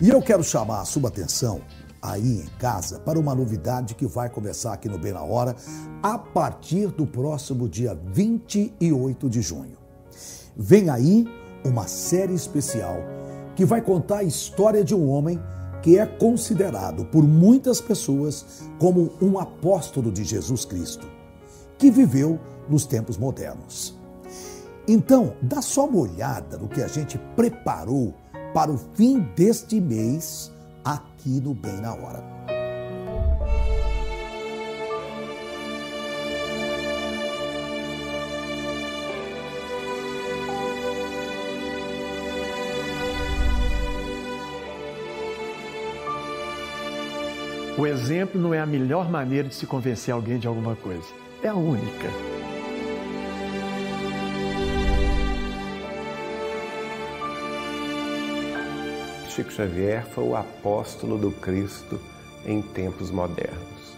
E eu quero chamar a sua atenção aí em casa para uma novidade que vai começar aqui no Bem na Hora a partir do próximo dia 28 de junho. Vem aí uma série especial que vai contar a história de um homem que é considerado por muitas pessoas como um apóstolo de Jesus Cristo, que viveu nos tempos modernos. Então, dá só uma olhada no que a gente preparou para o fim deste mês aqui no Bem na Hora. O exemplo não é a melhor maneira de se convencer alguém de alguma coisa. É a única. Chico Xavier foi o apóstolo do Cristo em tempos modernos.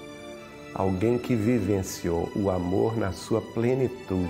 Alguém que vivenciou o amor na sua plenitude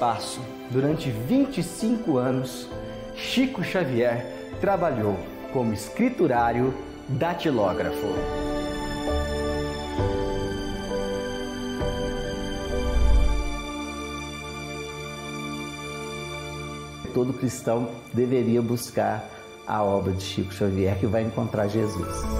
espaço, durante 25 anos, Chico Xavier trabalhou como escriturário datilógrafo. Todo cristão deveria buscar a obra de Chico Xavier que vai encontrar Jesus.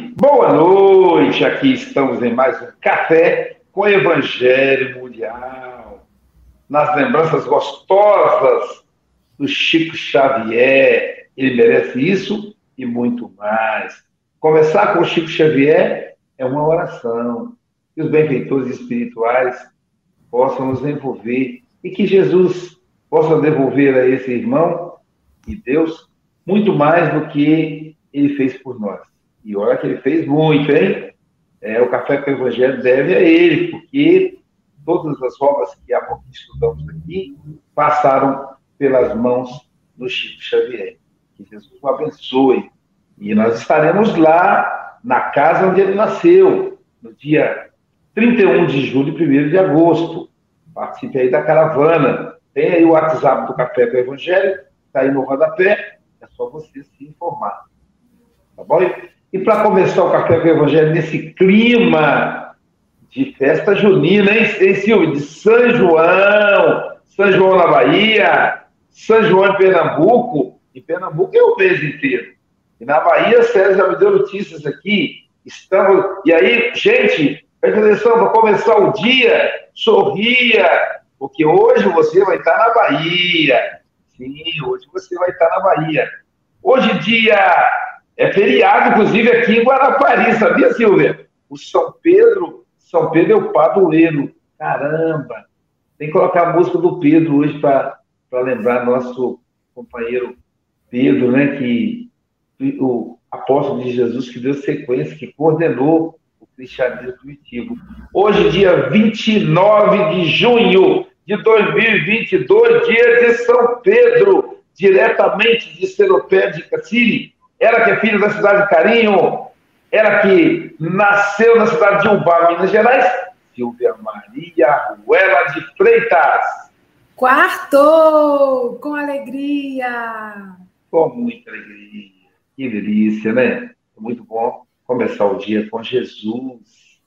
boa noite. Aqui estamos em mais um Café com Evangelho Mundial. Nas lembranças gostosas do Chico Xavier. Ele merece isso e muito mais. Começar com o Chico Xavier é uma oração. Que os benfeitores espirituais possam nos envolver e que Jesus possa devolver a esse irmão e Deus muito mais do que ele fez por nós. E olha que ele fez muito, hein? É, o Café com o Evangelho deve a ele, porque todas as obras que estudamos aqui passaram pelas mãos do Chico Xavier. Que Jesus o abençoe. E nós estaremos lá na casa onde ele nasceu, no dia 31 de julho e 1 de agosto. Participe aí da caravana. Tem aí o WhatsApp do Café com o Evangelho, está aí no rodapé é só você se informar. Tá bom? E para começar o Café com o Evangelho nesse clima de festa junina, hein, hein Silvio? De São João, São João na Bahia, São João em Pernambuco. Em Pernambuco é o mês inteiro. E na Bahia, Sérgio já me deu notícias aqui. Estamos. E aí, gente, presta atenção, para começar o dia, sorria, porque hoje você vai estar na Bahia. Sim, hoje você vai estar na Bahia. Hoje dia é feriado, inclusive aqui em Guarapari, sabia, Silvia? O São Pedro, São Pedro é o padroeiro. Caramba! Tem que colocar a música do Pedro hoje para lembrar nosso companheiro Pedro, né? Que o apóstolo de Jesus que deu sequência, que coordenou o cristianismo primitivo. Hoje, dia 29 de junho de 2022, dia de São Pedro, diretamente de Seropé de. Ela que é filha da cidade de Carinho, ela que nasceu na cidade de Umbá, Minas Gerais, Silvia Maria Ruela de Freitas. Quarto! Com alegria! Com muita alegria. Que delícia, né? Muito bom começar o dia com Jesus.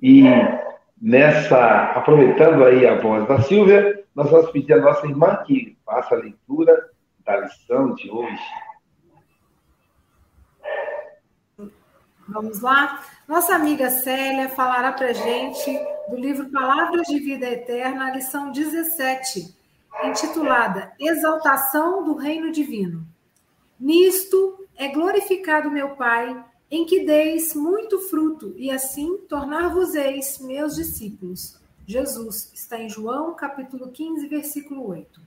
E nessa, aproveitando aí a voz da Silvia, nós vamos pedir a nossa irmã que faça a leitura da lição de hoje. Vamos lá? Nossa amiga Célia falará para gente do livro Palavras de Vida Eterna, lição 17, intitulada Exaltação do Reino Divino. Nisto é glorificado meu Pai, em que deis muito fruto, e assim tornar-vos-eis meus discípulos. Jesus está em João, capítulo 15, versículo 8.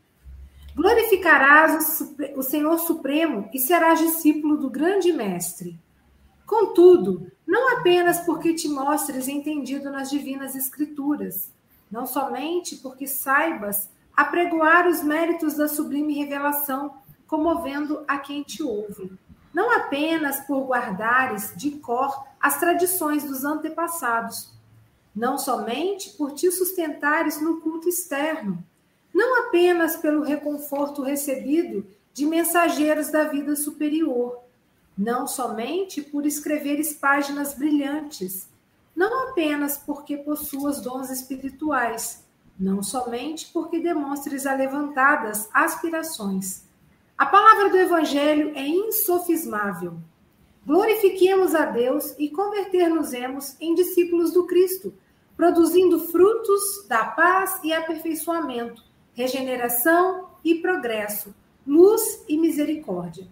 Glorificarás o Senhor Supremo e serás discípulo do grande Mestre. Contudo, não apenas porque te mostres entendido nas divinas Escrituras, não somente porque saibas apregoar os méritos da sublime revelação, comovendo a quem te ouve. Não apenas por guardares de cor as tradições dos antepassados, não somente por te sustentares no culto externo, não apenas pelo reconforto recebido de mensageiros da vida superior, não somente por escreveres páginas brilhantes, não apenas porque possuas dons espirituais, não somente porque demonstres alevantadas aspirações. A palavra do Evangelho é insofismável. Glorifiquemos a Deus e converter-nos-emos em discípulos do Cristo, produzindo frutos da paz e aperfeiçoamento, regeneração e progresso, luz e misericórdia.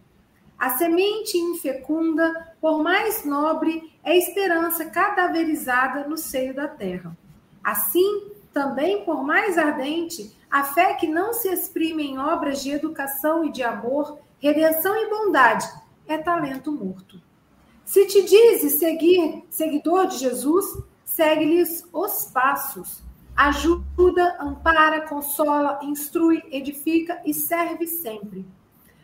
A semente infecunda, por mais nobre, é esperança cadaverizada no seio da terra. Assim, também, por mais ardente, a fé que não se exprime em obras de educação e de amor, redenção e bondade é talento morto. Se te dizes seguir, seguidor de Jesus, segue-lhes os passos. Ajuda, ampara, consola, instrui, edifica e serve sempre.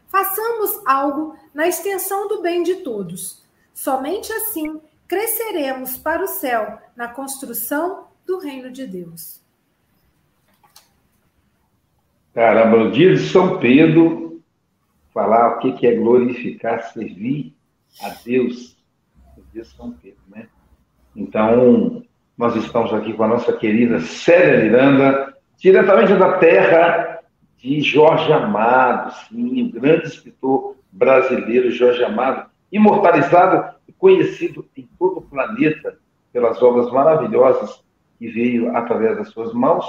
Façamos algo na extensão do bem de todos. Somente assim cresceremos para o céu na construção do reino de Deus. Caramba, no dia de São Pedro, falar o que é glorificar, servir a Deus. No dia de São Pedro, né? Então, nós estamos aqui com a nossa querida Célia Miranda, diretamente da terra de Jorge Amado, sim, o grande escritor brasileiro Jorge Amado, imortalizado e conhecido em todo o planeta pelas obras maravilhosas que veio através das suas mãos.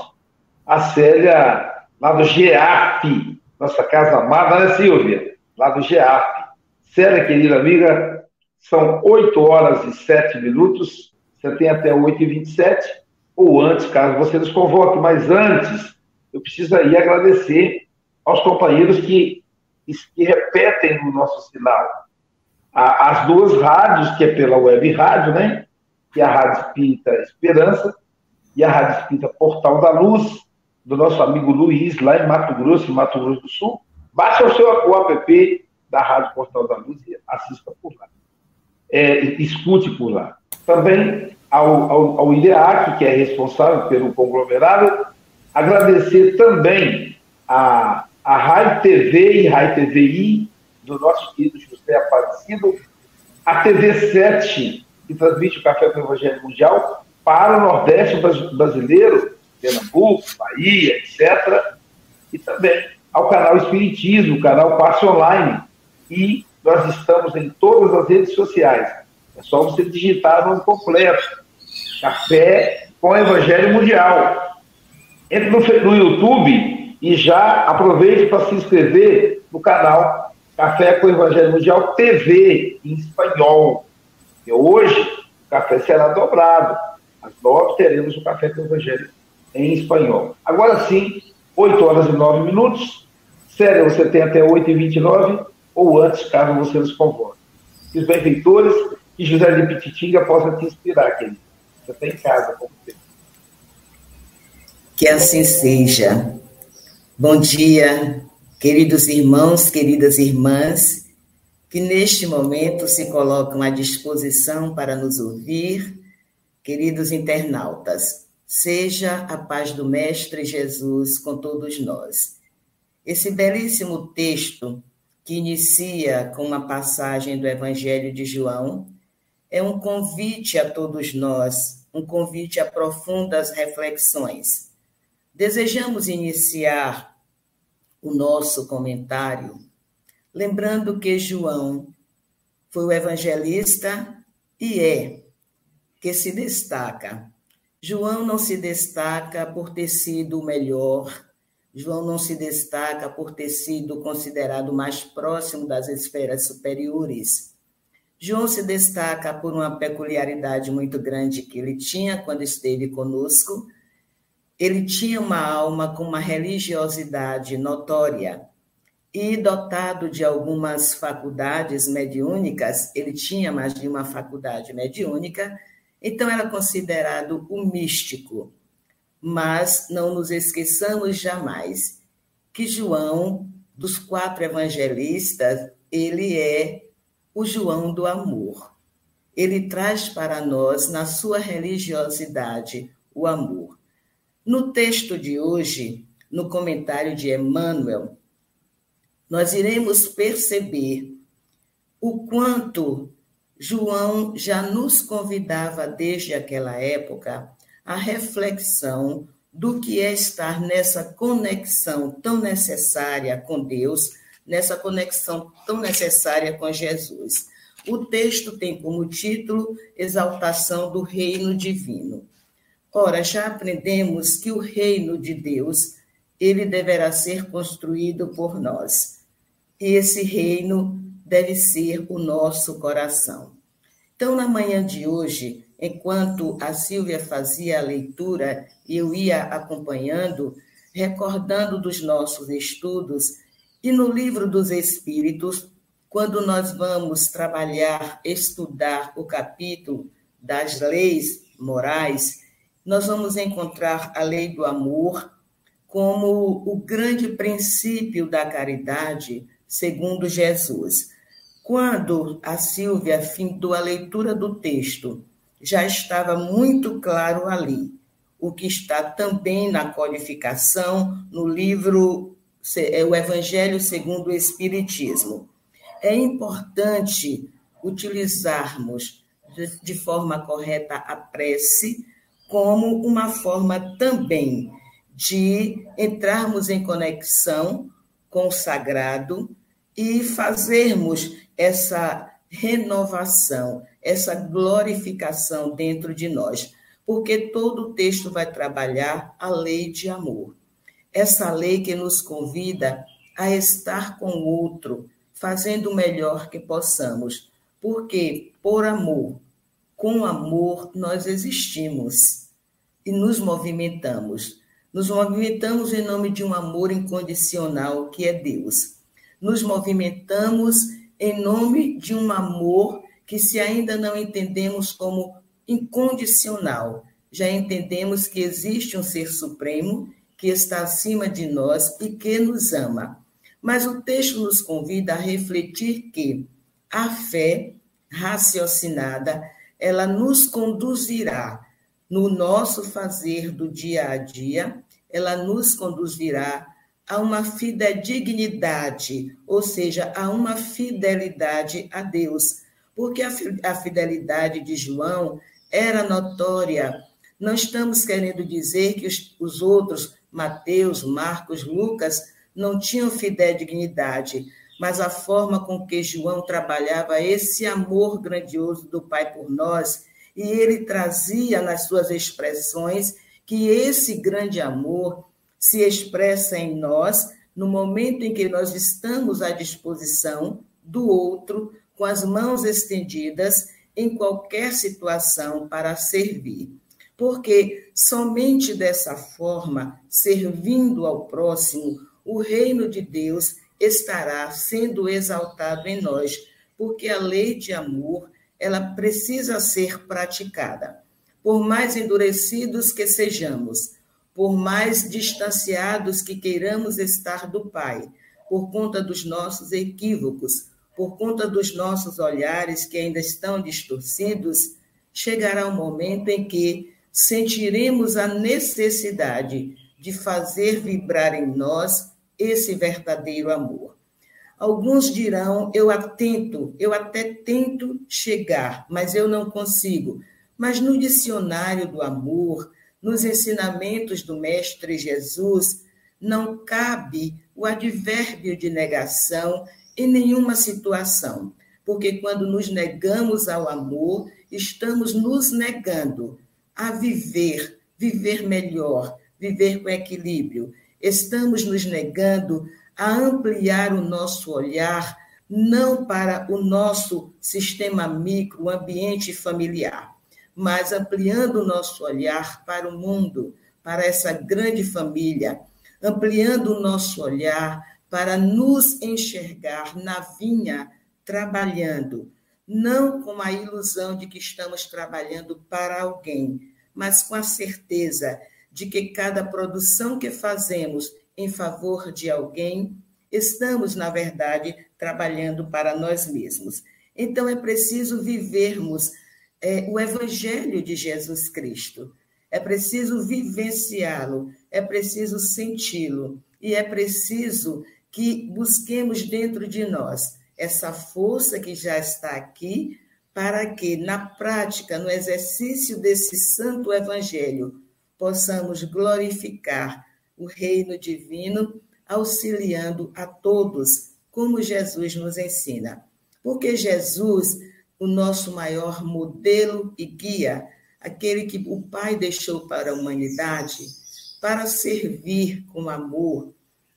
A Célia, lá do GEAF, nossa casa amada, né, Silvia? Lá do GEAF. Célia, querida amiga, são 8 horas e 7 minutos, você tem até 8 e 27, ou antes, caso você nos convoque, mas antes eu preciso aí agradecer aos companheiros que, que repetem o nosso sinal. As duas rádios, que é pela web rádio, né? Que é a Rádio Espírita Esperança e a Rádio Espírita Portal da Luz, do nosso amigo Luiz, lá em Mato Grosso, Mato Grosso do Sul. Baixe o seu o app da Rádio Portal da Luz e assista por lá. É, escute por lá. Também ao, ao, ao IDEAC, que é responsável pelo conglomerado, Agradecer também a, a Rai TV e Rai TVI, do nosso querido José Aparecido, a TV 7, que transmite o Café com o Evangelho Mundial para o Nordeste brasileiro, Pernambuco, Bahia, etc. E também ao canal Espiritismo, o canal Passe Online. E nós estamos em todas as redes sociais. É só você digitar no completo. Café com Evangelho Mundial. Entre no, no YouTube e já aproveite para se inscrever no canal Café com o Evangelho Mundial TV, em espanhol. E hoje, o café será dobrado. Às nove teremos o Café com o Evangelho em espanhol. Agora sim, 8 horas e 9 minutos. Sério, você tem até 8 e 29 ou antes, caso você nos convoque. E os benfeitores, que José de Pititinga possa te inspirar, querido. Você está em casa com você. Que assim seja. Bom dia, queridos irmãos, queridas irmãs, que neste momento se colocam à disposição para nos ouvir, queridos internautas. Seja a paz do Mestre Jesus com todos nós. Esse belíssimo texto, que inicia com uma passagem do Evangelho de João, é um convite a todos nós, um convite a profundas reflexões. Desejamos iniciar o nosso comentário lembrando que João foi o evangelista e é que se destaca João não se destaca por ter sido o melhor, João não se destaca por ter sido considerado mais próximo das esferas superiores. João se destaca por uma peculiaridade muito grande que ele tinha quando esteve conosco. Ele tinha uma alma com uma religiosidade notória e dotado de algumas faculdades mediúnicas, ele tinha mais de uma faculdade mediúnica, então, era considerado o místico. Mas não nos esqueçamos jamais que João, dos quatro evangelistas, ele é o João do amor. Ele traz para nós, na sua religiosidade, o amor. No texto de hoje, no comentário de Emmanuel, nós iremos perceber o quanto João já nos convidava desde aquela época à reflexão do que é estar nessa conexão tão necessária com Deus, nessa conexão tão necessária com Jesus. O texto tem como título Exaltação do Reino Divino. Ora, já aprendemos que o reino de Deus, ele deverá ser construído por nós. E esse reino deve ser o nosso coração. Então, na manhã de hoje, enquanto a Silvia fazia a leitura e eu ia acompanhando, recordando dos nossos estudos, e no livro dos Espíritos, quando nós vamos trabalhar, estudar o capítulo das leis morais, nós vamos encontrar a lei do amor como o grande princípio da caridade, segundo Jesus. Quando a Silvia findou a leitura do texto, já estava muito claro ali, o que está também na codificação, no livro é O Evangelho segundo o Espiritismo. É importante utilizarmos de forma correta a prece como uma forma também de entrarmos em conexão com o sagrado e fazermos essa renovação, essa glorificação dentro de nós, porque todo o texto vai trabalhar a lei de amor. Essa lei que nos convida a estar com o outro, fazendo o melhor que possamos, porque por amor, com amor, nós existimos e nos movimentamos. Nos movimentamos em nome de um amor incondicional que é Deus. Nos movimentamos em nome de um amor que, se ainda não entendemos como incondicional, já entendemos que existe um ser supremo que está acima de nós e que nos ama. Mas o texto nos convida a refletir que a fé raciocinada, ela nos conduzirá no nosso fazer do dia a dia, ela nos conduzirá a uma fidedignidade, ou seja, a uma fidelidade a Deus, porque a fidelidade de João era notória. Não estamos querendo dizer que os, os outros, Mateus, Marcos, Lucas, não tinham fidedignidade, mas a forma com que João trabalhava esse amor grandioso do Pai por nós, e ele trazia nas suas expressões que esse grande amor se expressa em nós no momento em que nós estamos à disposição do outro, com as mãos estendidas, em qualquer situação para servir. Porque somente dessa forma, servindo ao próximo, o reino de Deus estará sendo exaltado em nós, porque a lei de amor, ela precisa ser praticada. Por mais endurecidos que sejamos, por mais distanciados que queiramos estar do Pai, por conta dos nossos equívocos, por conta dos nossos olhares que ainda estão distorcidos, chegará um momento em que sentiremos a necessidade de fazer vibrar em nós esse verdadeiro amor. Alguns dirão: eu atento, eu até tento chegar, mas eu não consigo. Mas no dicionário do amor, nos ensinamentos do Mestre Jesus, não cabe o advérbio de negação em nenhuma situação, porque quando nos negamos ao amor, estamos nos negando a viver, viver melhor, viver com equilíbrio. Estamos nos negando a ampliar o nosso olhar não para o nosso sistema micro, o ambiente familiar, mas ampliando o nosso olhar para o mundo, para essa grande família, ampliando o nosso olhar para nos enxergar na vinha trabalhando, não com a ilusão de que estamos trabalhando para alguém, mas com a certeza de que cada produção que fazemos em favor de alguém, estamos, na verdade, trabalhando para nós mesmos. Então, é preciso vivermos é, o Evangelho de Jesus Cristo. É preciso vivenciá-lo, é preciso senti-lo e é preciso que busquemos dentro de nós essa força que já está aqui, para que, na prática, no exercício desse santo Evangelho, possamos glorificar o reino divino, auxiliando a todos, como Jesus nos ensina. Porque Jesus o nosso maior modelo e guia, aquele que o Pai deixou para a humanidade, para servir com amor.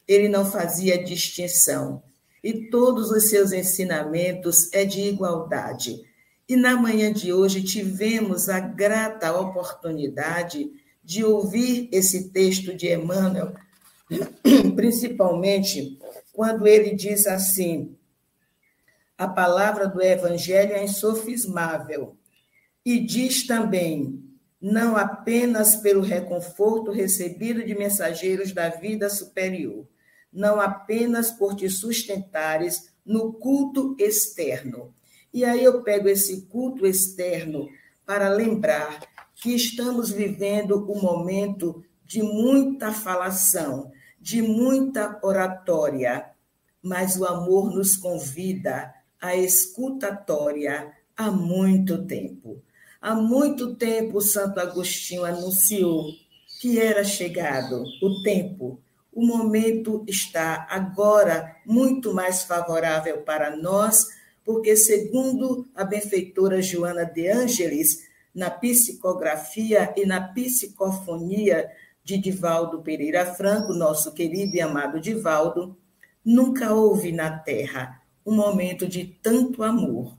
Ele não fazia distinção. E todos os seus ensinamentos é de igualdade. E na manhã de hoje tivemos a grata oportunidade de ouvir esse texto de Emmanuel, principalmente quando ele diz assim: a palavra do Evangelho é insofismável. E diz também, não apenas pelo reconforto recebido de mensageiros da vida superior, não apenas por te sustentares no culto externo. E aí eu pego esse culto externo para lembrar que estamos vivendo um momento de muita falação, de muita oratória, mas o amor nos convida a escutatória há muito tempo. Há muito tempo, Santo Agostinho anunciou que era chegado o tempo. O momento está agora muito mais favorável para nós, porque, segundo a benfeitora Joana de Ângeles, na psicografia e na psicofonia de Divaldo Pereira Franco, nosso querido e amado Divaldo, nunca houve na Terra um momento de tanto amor,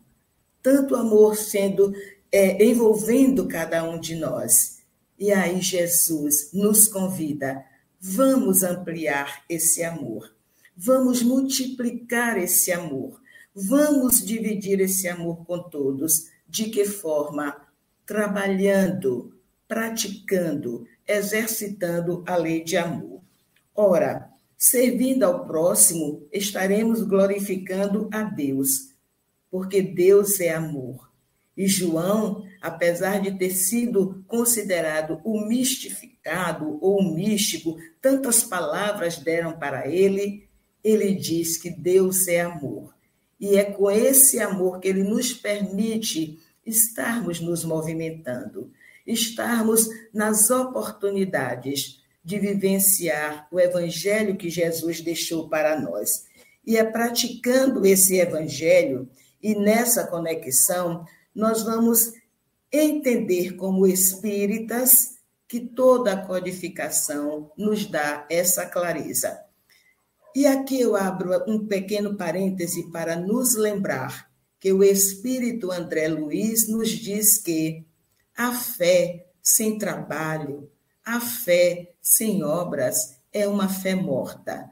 tanto amor sendo é, envolvendo cada um de nós. E aí Jesus nos convida, vamos ampliar esse amor, vamos multiplicar esse amor, vamos dividir esse amor com todos. De que forma? Trabalhando, praticando, exercitando a lei de amor. Ora, Servindo ao próximo, estaremos glorificando a Deus, porque Deus é amor. E João, apesar de ter sido considerado o mistificado ou o místico, tantas palavras deram para ele, ele diz que Deus é amor. E é com esse amor que ele nos permite estarmos nos movimentando, estarmos nas oportunidades de vivenciar o evangelho que Jesus deixou para nós. E é praticando esse evangelho e nessa conexão nós vamos entender como espíritas que toda a codificação nos dá essa clareza. E aqui eu abro um pequeno parêntese para nos lembrar que o Espírito André Luiz nos diz que a fé sem trabalho, a fé sem obras é uma fé morta.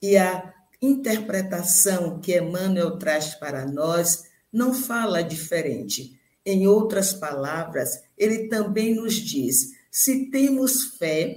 E a interpretação que Emmanuel traz para nós não fala diferente. Em outras palavras, ele também nos diz: se temos fé,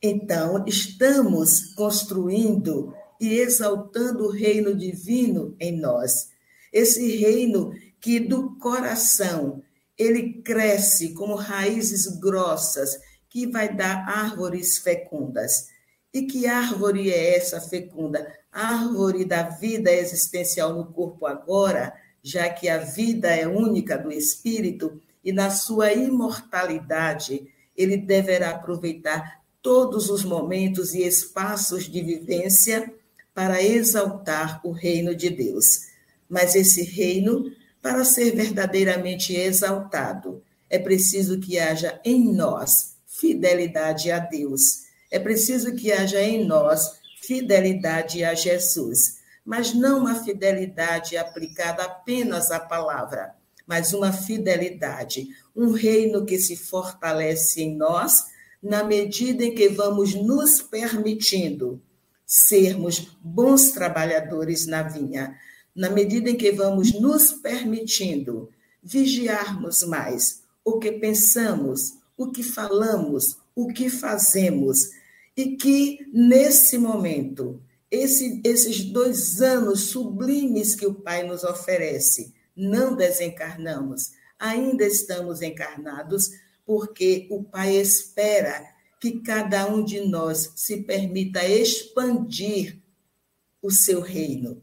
então estamos construindo e exaltando o reino divino em nós. Esse reino que do coração ele cresce como raízes grossas que vai dar árvores fecundas. E que árvore é essa fecunda? Árvore da vida existencial no corpo agora, já que a vida é única do espírito e na sua imortalidade ele deverá aproveitar todos os momentos e espaços de vivência para exaltar o reino de Deus. Mas esse reino, para ser verdadeiramente exaltado, é preciso que haja em nós fidelidade a Deus. É preciso que haja em nós fidelidade a Jesus, mas não uma fidelidade aplicada apenas à palavra, mas uma fidelidade, um reino que se fortalece em nós na medida em que vamos nos permitindo sermos bons trabalhadores na vinha, na medida em que vamos nos permitindo vigiarmos mais o que pensamos, o que falamos, o que fazemos, e que nesse momento, esse, esses dois anos sublimes que o Pai nos oferece, não desencarnamos, ainda estamos encarnados, porque o Pai espera que cada um de nós se permita expandir o seu reino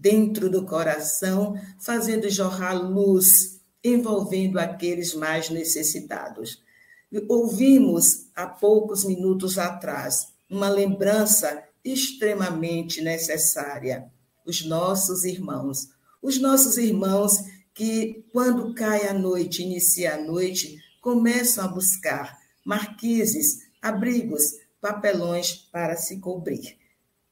dentro do coração, fazendo jorrar luz, envolvendo aqueles mais necessitados. Ouvimos há poucos minutos atrás uma lembrança extremamente necessária. Os nossos irmãos, os nossos irmãos que, quando cai a noite, inicia a noite, começam a buscar marquises, abrigos, papelões para se cobrir.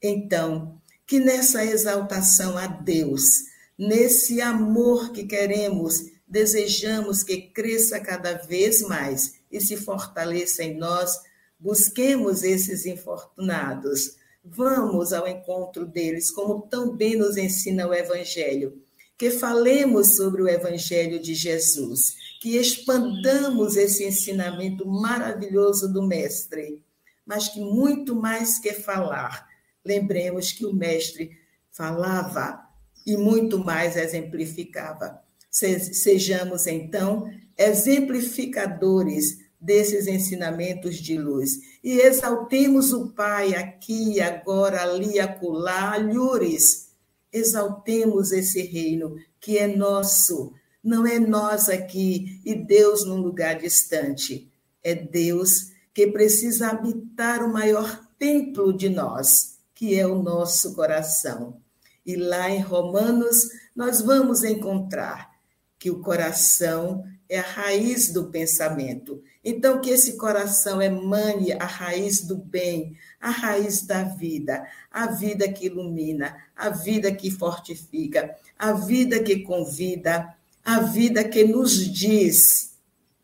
Então, que nessa exaltação a Deus, nesse amor que queremos, desejamos que cresça cada vez mais e se fortaleça em nós, busquemos esses infortunados. Vamos ao encontro deles, como tão bem nos ensina o Evangelho. Que falemos sobre o Evangelho de Jesus, que expandamos esse ensinamento maravilhoso do Mestre, mas que muito mais que falar, lembremos que o Mestre falava e muito mais exemplificava. Sejamos, então, exemplificadores desses ensinamentos de luz e exaltemos o Pai aqui, agora, ali, acolá, alhures. Exaltemos esse reino que é nosso, não é nós aqui e Deus num lugar distante. É Deus que precisa habitar o maior templo de nós, que é o nosso coração. E lá em Romanos nós vamos encontrar que o coração é a raiz do pensamento. Então, que esse coração emane a raiz do bem, a raiz da vida, a vida que ilumina, a vida que fortifica, a vida que convida, a vida que nos diz: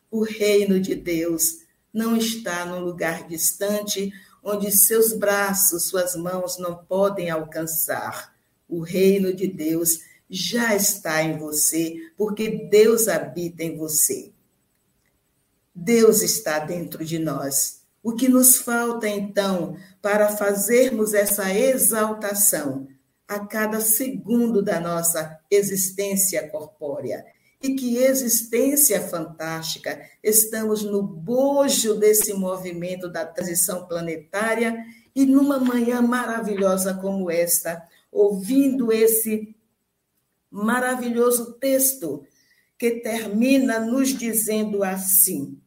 o reino de Deus não está num lugar distante onde seus braços, suas mãos não podem alcançar. O reino de Deus já está em você, porque Deus habita em você. Deus está dentro de nós. O que nos falta, então, para fazermos essa exaltação a cada segundo da nossa existência corpórea? E que existência fantástica! Estamos no bojo desse movimento da transição planetária e numa manhã maravilhosa como esta, ouvindo esse maravilhoso texto que termina nos dizendo assim: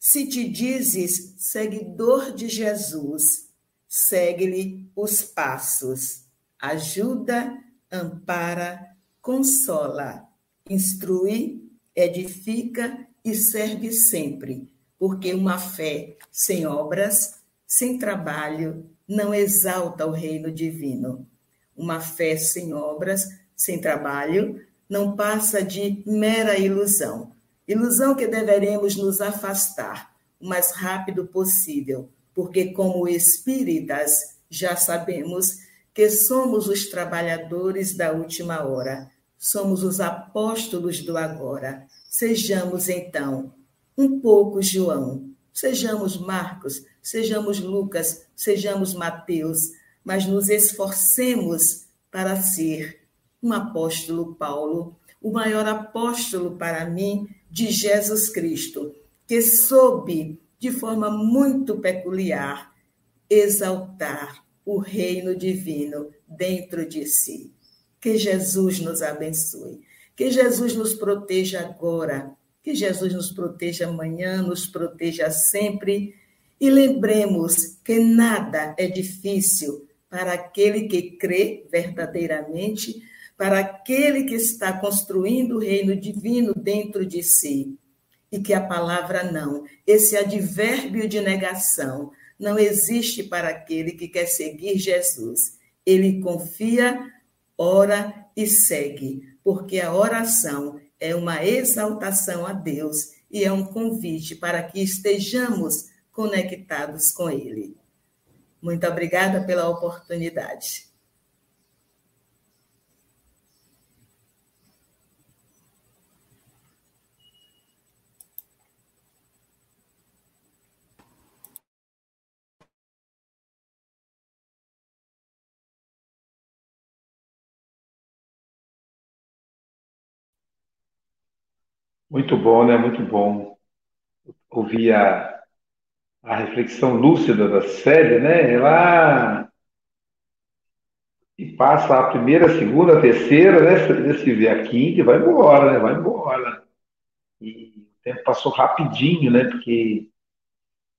Se te dizes seguidor de Jesus, segue-lhe os passos, ajuda, ampara, consola, instrui, edifica e serve sempre, porque uma fé sem obras sem trabalho não exalta o reino divino. Uma fé sem obras, sem trabalho, não passa de mera ilusão. Ilusão que deveremos nos afastar o mais rápido possível, porque, como espíritas, já sabemos que somos os trabalhadores da última hora, somos os apóstolos do agora. Sejamos, então, um pouco João, sejamos Marcos, sejamos Lucas, sejamos Mateus, mas nos esforcemos para ser um apóstolo Paulo, o maior apóstolo para mim de Jesus Cristo, que soube de forma muito peculiar exaltar o reino divino dentro de si. Que Jesus nos abençoe. Que Jesus nos proteja agora. Que Jesus nos proteja amanhã, nos proteja sempre. E lembremos que nada é difícil para aquele que crê verdadeiramente, para aquele que está construindo o reino divino dentro de si. E que a palavra não, esse advérbio de negação, não existe para aquele que quer seguir Jesus. Ele confia, ora e segue, porque a oração é uma exaltação a Deus e é um convite para que estejamos conectados com Ele. Muito obrigada pela oportunidade. Muito bom, né? Muito bom ouvir a, a reflexão lúcida da série, né? Ela e passa a primeira, a segunda, a terceira, né? Se vê a quinta e vai embora, né? Vai embora. E o tempo passou rapidinho, né? Porque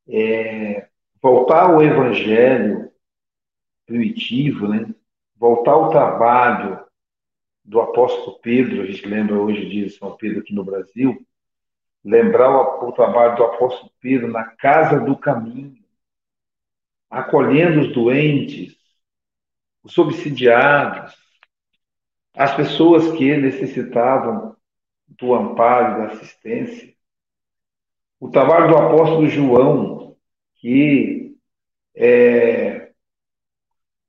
é, voltar ao evangelho primitivo, né? Voltar ao trabalho do apóstolo Pedro, a gente lembra hoje de São Pedro aqui no Brasil, lembrar o, o trabalho do apóstolo Pedro na casa do caminho, acolhendo os doentes, os subsidiados, as pessoas que necessitavam do amparo da assistência. O trabalho do apóstolo João, que é,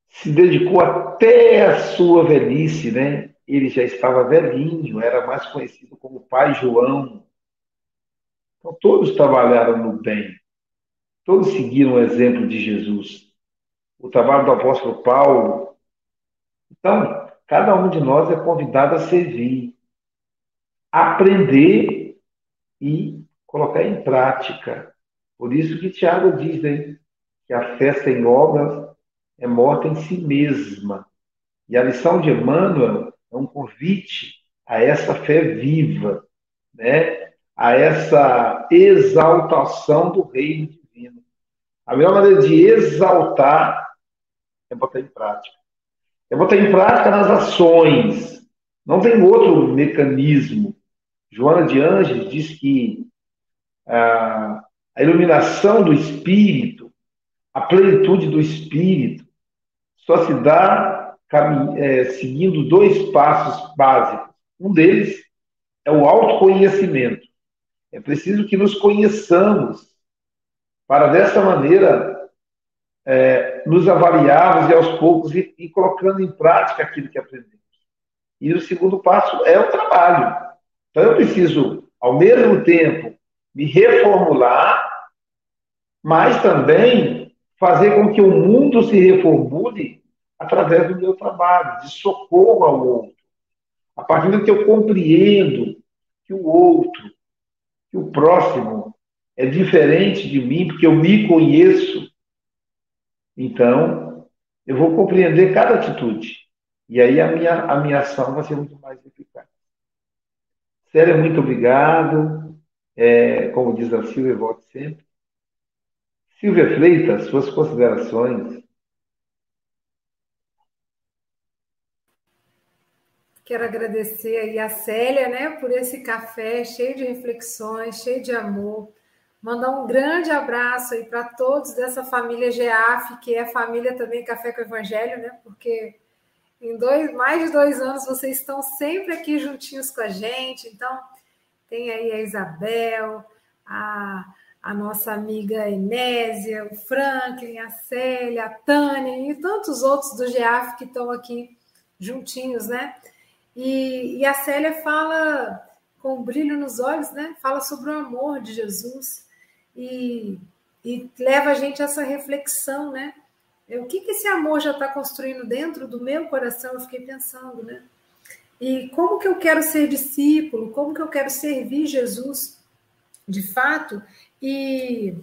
se dedicou até a sua velhice, né? Ele já estava velhinho, era mais conhecido como Pai João. Então, todos trabalharam no bem, todos seguiram o exemplo de Jesus. O trabalho do apóstolo Paulo. Então, cada um de nós é convidado a servir, aprender e colocar em prática. Por isso que Tiago diz né, que a fé sem obras é morta em si mesma. E a lição de Emmanuel é um convite a essa fé viva, né? a essa exaltação do reino divino. A melhor maneira de exaltar é botar em prática. É botar em prática nas ações. Não tem outro mecanismo. Joana de Anjos diz que a, a iluminação do espírito, a plenitude do espírito, só se dá é, seguindo dois passos básicos. Um deles é o autoconhecimento. É preciso que nos conheçamos para dessa maneira é, nos avaliarmos e aos poucos ir, ir colocando em prática aquilo que aprendemos. E o segundo passo é o trabalho. Então eu preciso, ao mesmo tempo, me reformular, mas também fazer com que o mundo se reformule através do meu trabalho, de socorro ao outro. A partir do que eu compreendo que o outro, que o próximo é diferente de mim, porque eu me conheço, então eu vou compreender cada atitude. E aí a minha, a minha ação vai ser muito mais eficaz. Sério, muito obrigado. É, como diz a Silvia, volte sempre. Silvia Freitas, suas considerações. Quero agradecer aí a Célia, né, por esse café cheio de reflexões, cheio de amor. Mandar um grande abraço aí para todos dessa família GEAF, que é família também Café com Evangelho, né? Porque em dois, mais de dois anos vocês estão sempre aqui juntinhos com a gente. Então, tem aí a Isabel, a, a nossa amiga Enésia, o Franklin, a Célia, a Tânia e tantos outros do GEAF que estão aqui juntinhos, né? E, e a Célia fala com um brilho nos olhos, né? Fala sobre o amor de Jesus e, e leva a gente a essa reflexão, né? O que, que esse amor já está construindo dentro do meu coração? Eu fiquei pensando, né? E como que eu quero ser discípulo? Como que eu quero servir Jesus de fato? E,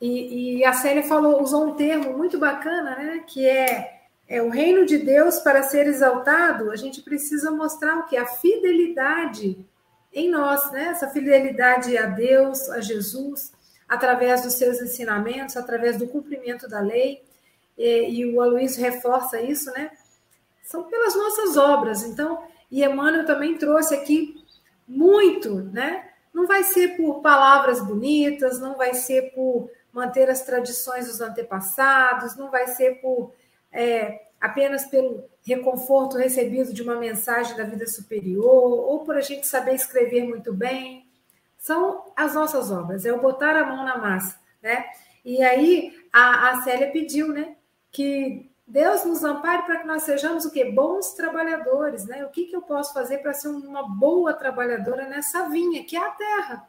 e, e a Célia falou, usou um termo muito bacana, né? Que é, é o reino de Deus para ser exaltado. A gente precisa mostrar o que a fidelidade em nós, né? Essa fidelidade a Deus, a Jesus através dos seus ensinamentos, através do cumprimento da lei, e, e o Aloysio reforça isso, né? São pelas nossas obras. Então, e Emmanuel também trouxe aqui muito, né? Não vai ser por palavras bonitas, não vai ser por manter as tradições dos antepassados, não vai ser por é, apenas pelo reconforto recebido de uma mensagem da vida superior, ou por a gente saber escrever muito bem, são as nossas obras, é o botar a mão na massa, né? E aí a, a Célia pediu, né, que Deus nos ampare para que nós sejamos o que bons trabalhadores, né? O que, que eu posso fazer para ser uma boa trabalhadora nessa vinha que é a terra,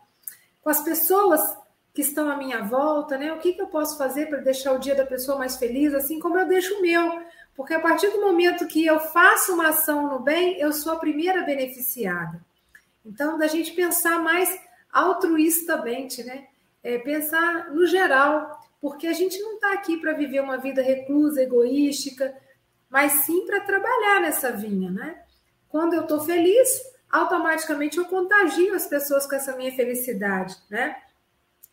com as pessoas que estão à minha volta, né? O que, que eu posso fazer para deixar o dia da pessoa mais feliz, assim como eu deixo o meu? Porque a partir do momento que eu faço uma ação no bem, eu sou a primeira beneficiada. Então, da gente pensar mais altruistamente, né? É, pensar no geral, porque a gente não está aqui para viver uma vida reclusa, egoística, mas sim para trabalhar nessa vinha, né? Quando eu estou feliz, automaticamente eu contagio as pessoas com essa minha felicidade, né?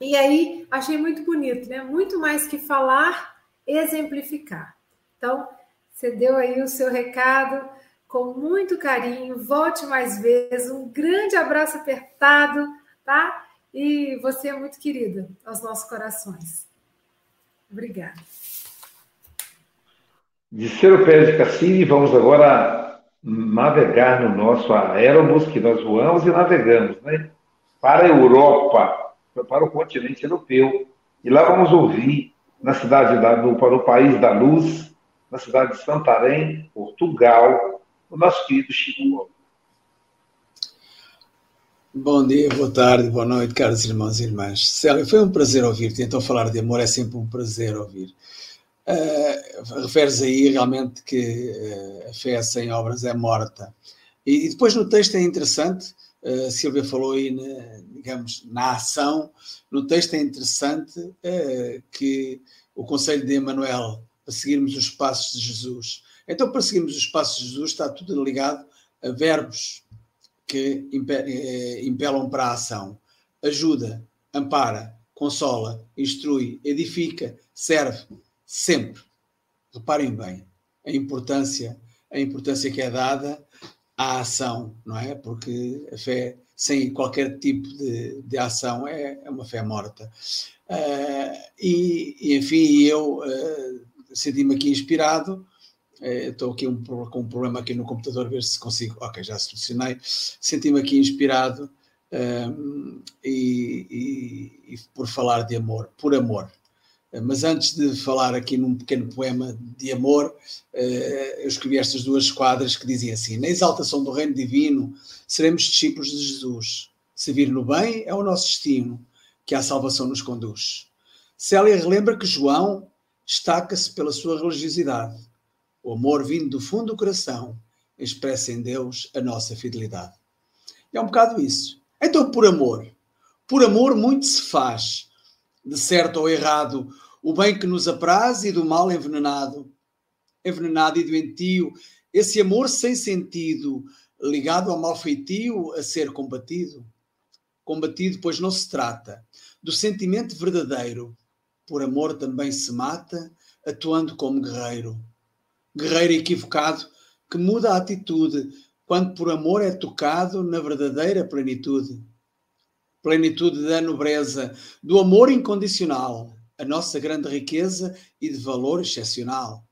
E aí achei muito bonito, né? Muito mais que falar, exemplificar. Então, você deu aí o seu recado com muito carinho. Volte mais vezes. Um grande abraço apertado tá? E você é muito querida aos nossos corações. Obrigada. De Seropé de Cassini, vamos agora navegar no nosso aerobus que nós voamos e navegamos, né? Para a Europa, para o continente europeu. E lá vamos ouvir, na cidade da, no, para o país da luz, na cidade de Santarém, Portugal, o nosso querido Chico. Bom dia, boa tarde, boa noite, caros irmãos e irmãs. Célia, foi um prazer ouvir-te. Então, falar de amor é sempre um prazer ouvir. Uh, referes aí realmente que uh, a fé sem obras é morta. E, e depois no texto é interessante, uh, Silvia falou aí, na, digamos, na ação, no texto é interessante uh, que o conselho de Emmanuel para seguirmos os passos de Jesus. Então, para seguirmos os passos de Jesus, está tudo ligado a verbos que eh, impelam para a ação. Ajuda, ampara, consola, instrui, edifica, serve, sempre. Reparem bem a importância, a importância que é dada à ação, não é? Porque a fé sem qualquer tipo de, de ação é, é, uma fé morta. Uh, e, e, enfim, eu uh, senti-me aqui inspirado é, estou aqui um, com um problema aqui no computador, ver se consigo. Ok, já solucionei. Senti-me aqui inspirado e, e, e, por falar de amor, por amor. Mas antes de falar aqui num pequeno poema de amor, eh, eu escrevi estas duas quadras que diziam assim: Na exaltação do reino divino, seremos discípulos de Jesus. Servir no bem é o nosso destino, que à salvação nos conduz. Célia relembra que João destaca-se pela sua religiosidade o amor vindo do fundo do coração expressa em Deus a nossa fidelidade. É um bocado isso. Então, por amor. Por amor, muito se faz. De certo ou errado, o bem que nos apraz e do mal envenenado. Envenenado e doentio. Esse amor sem sentido, ligado ao mal feitio a ser combatido. Combatido, pois não se trata do sentimento verdadeiro. Por amor também se mata, atuando como guerreiro guerreiro equivocado que muda a atitude quando por amor é tocado na verdadeira plenitude. Plenitude da nobreza, do amor incondicional, a nossa grande riqueza e de valor excepcional.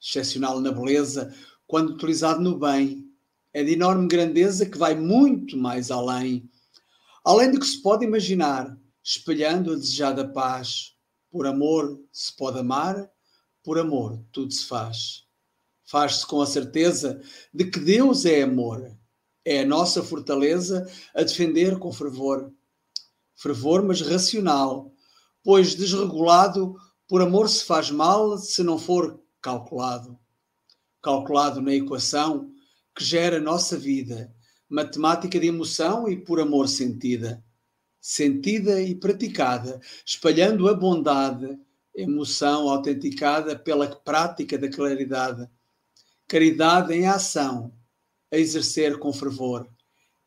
Excepcional na beleza, quando utilizado no bem, é de enorme grandeza que vai muito mais além. Além do que se pode imaginar, espelhando a desejada paz. Por amor se pode amar, por amor tudo se faz. Faz-se com a certeza de que Deus é amor. É a nossa fortaleza a defender com fervor. Fervor, mas racional, pois desregulado, por amor se faz mal se não for calculado. Calculado na equação que gera a nossa vida, matemática de emoção e por amor sentida. Sentida e praticada, espalhando a bondade, emoção autenticada pela prática da claridade. Caridade em ação, a exercer com fervor.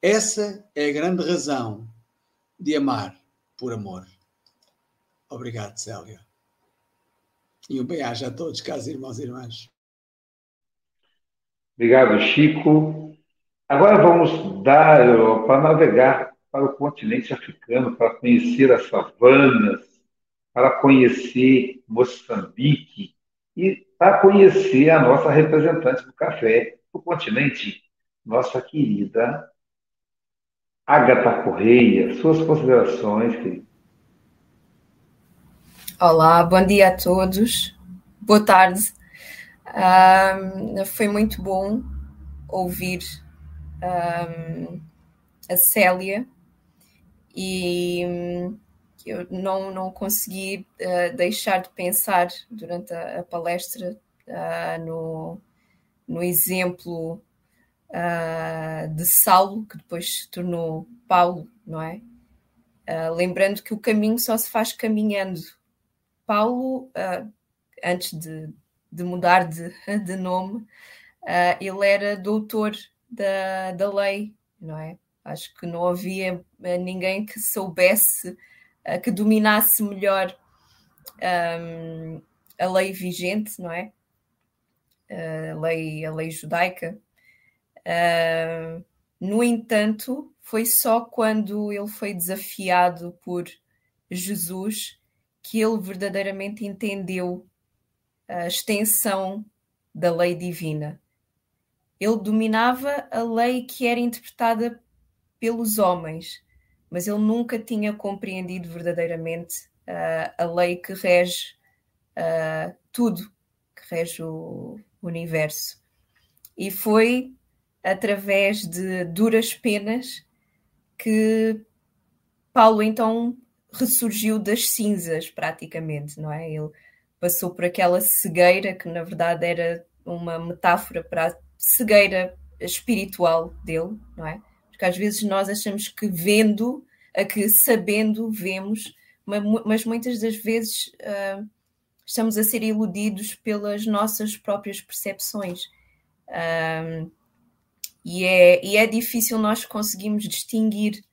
Essa é a grande razão de amar por amor. Obrigado, Célia. E um bem-aja a todos, caros irmãos e irmãs. Obrigado, Chico. Agora vamos dar para navegar para o continente africano, para conhecer as savanas, para conhecer Moçambique e para conhecer a nossa representante do café do continente, nossa querida Agatha Correia. Suas considerações, querida. Olá, bom dia a todos. Boa tarde. Um, foi muito bom ouvir um, a Célia e hum, eu não, não consegui uh, deixar de pensar durante a, a palestra uh, no, no exemplo uh, de Saulo, que depois se tornou Paulo, não é? lembrando que o caminho só se faz caminhando Paulo, uh, antes de, de, mudar de, de nome, uh, ele era doutor da, da lei, não é? Acho que não havia ah, ninguém que soubesse, uh, que dominasse melhor um, a lei vigente, não é? A lei, a lei judaica. Uh, no entanto, foi só quando ele foi desafiado por Jesus que ele verdadeiramente entendeu a extensão da lei divina. Ele dominava a lei que era interpretada pelos homens, mas ele nunca tinha compreendido verdadeiramente uh, a lei que rege uh, tudo, que rege o universo. E foi através de duras penas que Paulo então ressurgiu das cinzas, praticamente, não é? Ele passou por aquela cegueira que, na verdade, era uma metáfora para a cegueira espiritual dele, não é? Porque às vezes nós achamos que vendo, a que sabendo, vemos, mas muitas das vezes uh, estamos a ser iludidos pelas nossas próprias percepções. Um, e, é, e é difícil nós conseguirmos distinguir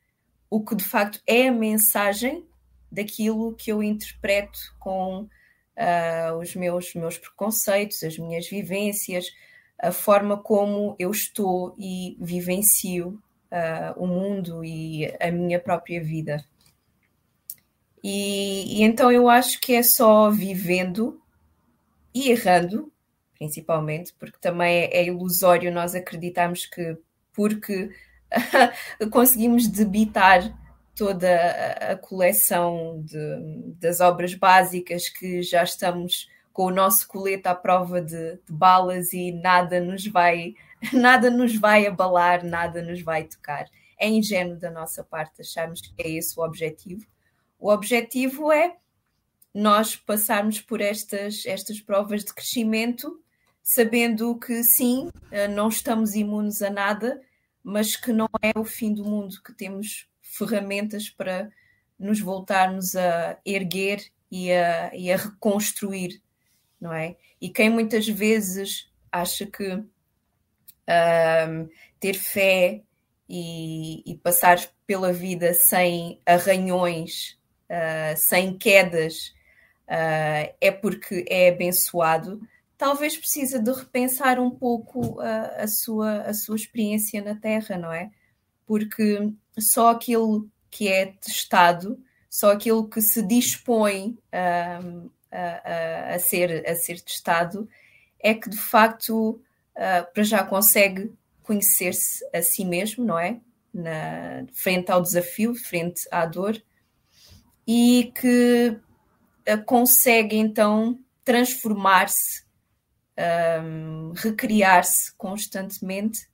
o que de facto é a mensagem daquilo que eu interpreto com uh, os meus, meus preconceitos, as minhas vivências, a forma como eu estou e vivencio uh, o mundo e a minha própria vida. E, e, então eu acho que é só vivendo e errando, principalmente, porque também é, é ilusório nós acreditarmos que porque conseguimos debitar toda a coleção de, das obras básicas que já estamos com o nosso colete à prova de, de, balas e nada nos vai nada nos vai abalar, nada nos vai tocar. É ingênuo da nossa parte acharmos que é esse o objetivo. O objetivo é nós passarmos por estas, estas provas de crescimento, sabendo que sim, eh, não estamos imunes a nada, mas que não é o fim do mundo, que temos ferramentas para nos voltarmos a erguer e a, e a reconstruir, não é? E quem muitas vezes acha que um, ter fé e, e, passar pela vida sem arranhões, uh, sem quedas, uh, é porque é abençoado, talvez precisa de repensar um pouco a, a, sua, a sua experiência na Terra, não é? Porque só aquele que é testado, só aquilo que se dispõe um, a, a, a, ser, a ser testado é que de facto uh, para já consegue conhecer-se a si mesmo, não é? Na, frente ao desafio, frente à dor, e que uh, consegue então transformar-se, um, recriar-se constantemente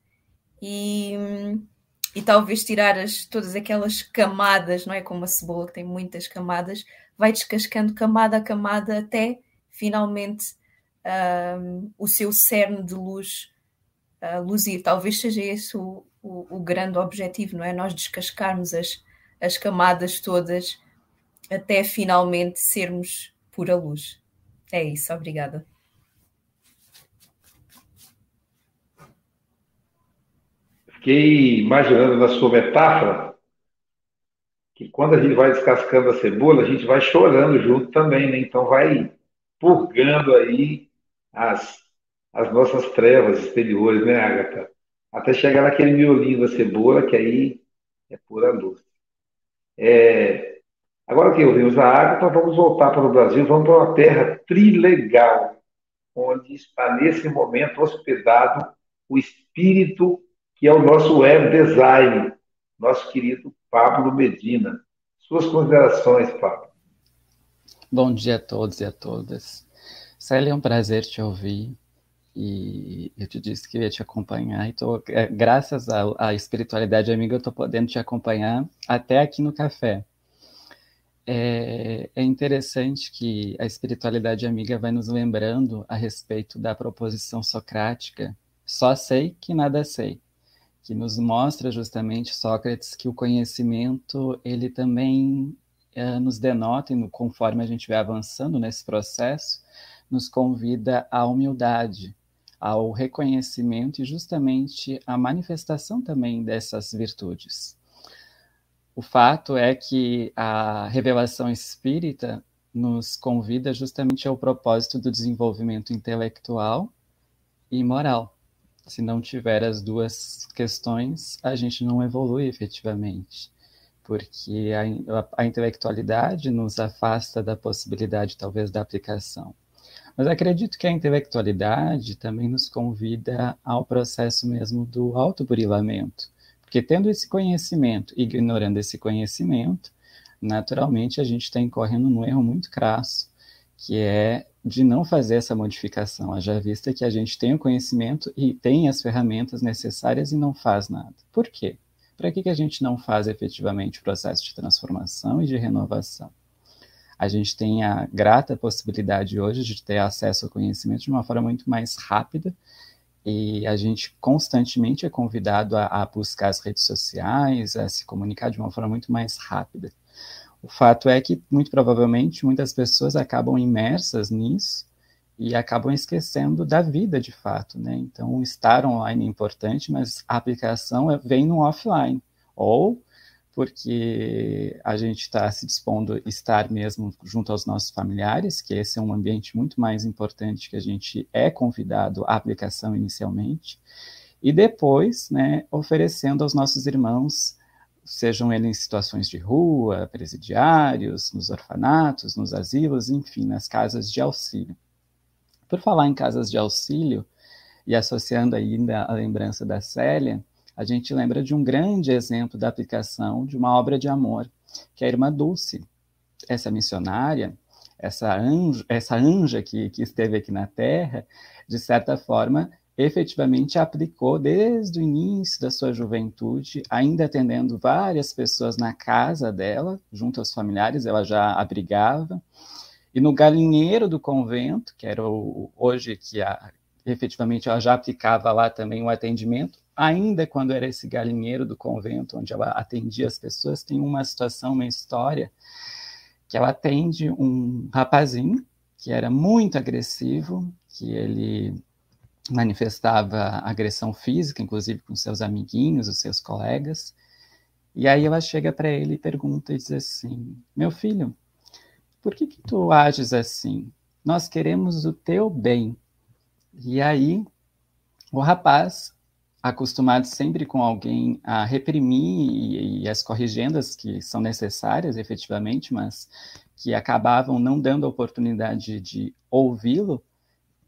e, e talvez tirar as, todas aquelas camadas, não é? Como a cebola que tem muitas camadas, vai descascando camada a camada até finalmente um, o seu cerne de luz uh, luzir. Talvez seja esse o, o, o, grande objetivo, não é? Nós descascarmos as, as camadas todas até finalmente sermos pura luz. É isso, obrigada. Fiquei imaginando na sua metáfora que quando a gente vai descascando a cebola, a gente vai chorando junto também, né? Então vai purgando aí as, as nossas trevas exteriores, né, Agatha? Até chegar naquele miolinho da cebola, que aí é pura luz. É, agora que ouvimos a Agatha, vamos voltar para o Brasil, vamos para uma terra trilegal, onde está nesse momento hospedado o espírito que é o nosso web design, nosso querido Pablo Medina. Suas considerações, Pablo. Bom dia a todos e a todas. Célia, é um prazer te ouvir. E eu te disse que ia te acompanhar, e tô, é, graças à, espiritualidade amiga, eu estou podendo te acompanhar até aqui no café. É, é, interessante que a espiritualidade amiga vai nos lembrando a respeito da proposição socrática: só sei que nada sei, que nos mostra justamente Sócrates que o conhecimento ele também é, nos denota, e no, conforme a gente vai avançando nesse processo, nos convida à humildade, ao reconhecimento e justamente à manifestação também dessas virtudes. O fato é que a revelação espírita nos convida justamente ao propósito do desenvolvimento intelectual e moral. Se não tiver as duas questões, a gente não evolui efetivamente, porque a, a, a intelectualidade nos afasta da possibilidade, talvez, da aplicação. Mas acredito que a intelectualidade também nos convida ao processo mesmo do autoburilamento. Porque tendo esse conhecimento, ignorando esse conhecimento, naturalmente a gente está incorrendo num erro muito crasso, que é de não fazer essa modificação, haja vista que a gente tem o conhecimento e tem as ferramentas necessárias e não faz nada. Por quê? Para que, que a gente não faz efetivamente o processo de transformação e de renovação? a gente tem a grata possibilidade hoje de ter acesso ao conhecimento de uma forma muito mais rápida e a gente constantemente é convidado a, a, buscar as redes sociais, a se comunicar de uma forma muito mais rápida. O fato é que, muito provavelmente, muitas pessoas acabam imersas nisso e acabam esquecendo da vida de fato, né? Então, estar online é importante, mas a aplicação é, vem no offline. Ou porque a gente está se dispondo a estar mesmo junto aos nossos familiares, que esse é um ambiente muito mais importante que a gente é convidado à aplicação inicialmente, e depois, né, oferecendo aos nossos irmãos, sejam eles em situações de rua, presidiários, nos orfanatos, nos asilos, enfim, nas casas de auxílio. Por falar em casas de auxílio, e associando ainda a lembrança da Célia, a gente lembra de um grande exemplo da aplicação de uma obra de amor, que é a irmã Dulce. Essa missionária, essa, essa anja que, que esteve aqui na Terra, de certa forma, efetivamente aplicou desde o início da sua juventude, ainda atendendo várias pessoas na casa dela, junto aos familiares, ela já abrigava. E no galinheiro do convento, que era o, hoje que a, efetivamente ela já aplicava lá também o atendimento, ainda quando era esse galinheiro do convento, onde ela atendia as pessoas, tem uma situação, uma história, que ela atende um rapazinho que era muito agressivo, que ele manifestava agressão física, inclusive com seus amiguinhos, os seus colegas. E aí ela chega para ele e pergunta e diz assim: Meu filho, por que, que tu ages assim? Nós queremos o teu bem. E aí o rapaz acostumados sempre com alguém a reprimir e, e as corrigendas que são necessárias, efetivamente, mas que acabavam não dando a oportunidade de ouvi-lo,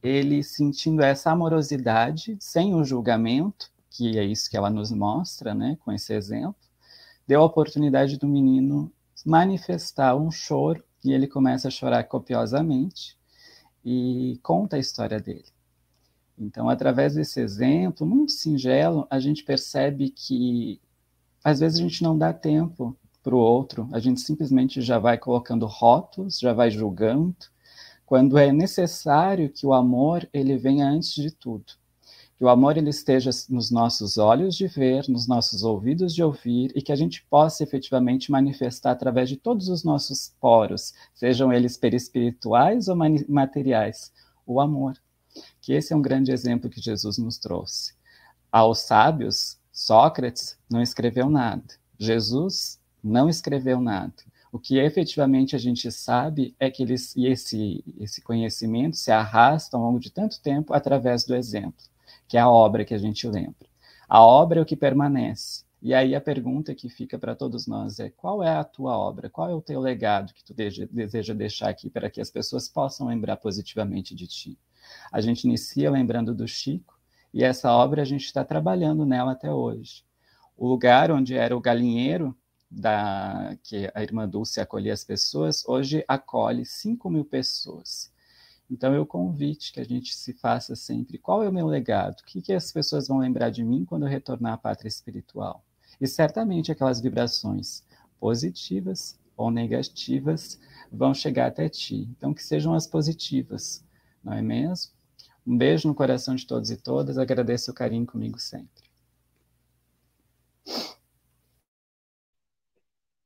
ele sentindo essa amorosidade, sem o julgamento, que é isso que ela nos mostra, né, com esse exemplo, deu a oportunidade do menino manifestar um choro e ele começa a chorar copiosamente e conta a história dele. Então, através desse exemplo muito singelo, a gente percebe que às vezes a gente não dá tempo para o outro, a gente simplesmente já vai colocando rótulos, já vai julgando, quando é necessário que o amor ele venha antes de tudo. Que o amor ele esteja nos nossos olhos de ver, nos nossos ouvidos de ouvir e que a gente possa efetivamente manifestar através de todos os nossos poros, sejam eles perispirituais ou materiais, o amor. Que esse é um grande exemplo que Jesus nos trouxe. Aos sábios, Sócrates não escreveu nada. Jesus não escreveu nada. O que efetivamente a gente sabe é que eles, e esse, esse conhecimento se arrasta ao longo de tanto tempo através do exemplo, que é a obra que a gente lembra. A obra é o que permanece. E aí a pergunta que fica para todos nós é: qual é a tua obra? Qual é o teu legado que tu deseja deixar aqui para que as pessoas possam lembrar positivamente de ti? A gente inicia lembrando do Chico e essa obra a gente está trabalhando nela até hoje. O lugar onde era o galinheiro da, que a irmã Dulce acolhia as pessoas, hoje acolhe 5 mil pessoas. Então, eu convite que a gente se faça sempre: qual é o meu legado? O que, que as pessoas vão lembrar de mim quando eu retornar à pátria espiritual? E certamente aquelas vibrações positivas ou negativas vão chegar até ti. Então, que sejam as positivas, não é mesmo? Um beijo no coração de todos e todas. Agradeço o carinho comigo sempre.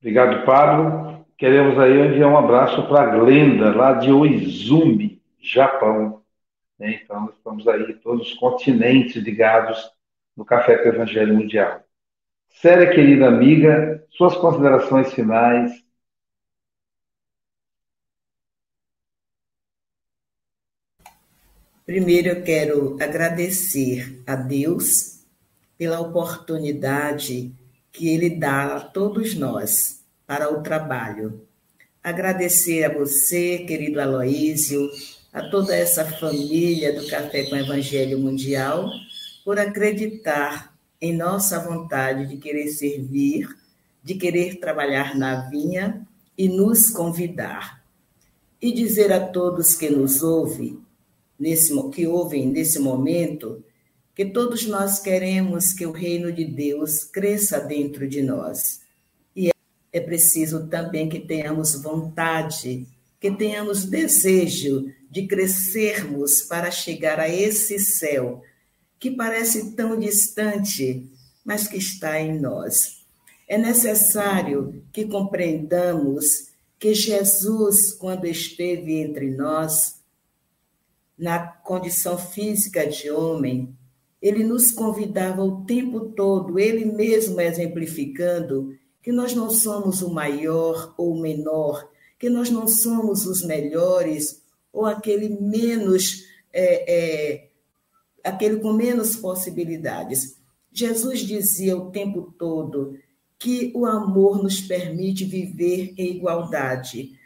Obrigado, Pablo. Queremos aí enviar um abraço para a Glenda, lá de Oizumi, Japão. Né? Então, estamos aí, todos os continentes ligados no Café com o Evangelho Mundial. Séria, querida amiga, suas considerações finais. Primeiro, eu quero agradecer a Deus pela oportunidade que Ele dá a todos nós para o trabalho. Agradecer a você, querido Aloísio, a toda essa família do Café com Evangelho Mundial, por acreditar em nossa vontade de querer servir, de querer trabalhar na vinha e nos convidar. E dizer a todos que nos ouvem, nesse, que ouvem nesse momento, que todos nós queremos que o reino de Deus cresça dentro de nós. E é preciso também que tenhamos vontade, que tenhamos desejo de crescermos para chegar a esse céu que parece tão distante, mas que está em nós. É necessário que compreendamos que Jesus, quando esteve entre nós, na condição física de homem, ele nos convidava o tempo todo, ele mesmo exemplificando que nós não somos o maior ou o menor, que nós não somos os melhores ou aquele menos, é, é, aquele com menos possibilidades. Jesus dizia o tempo todo que o amor nos permite viver em igualdade.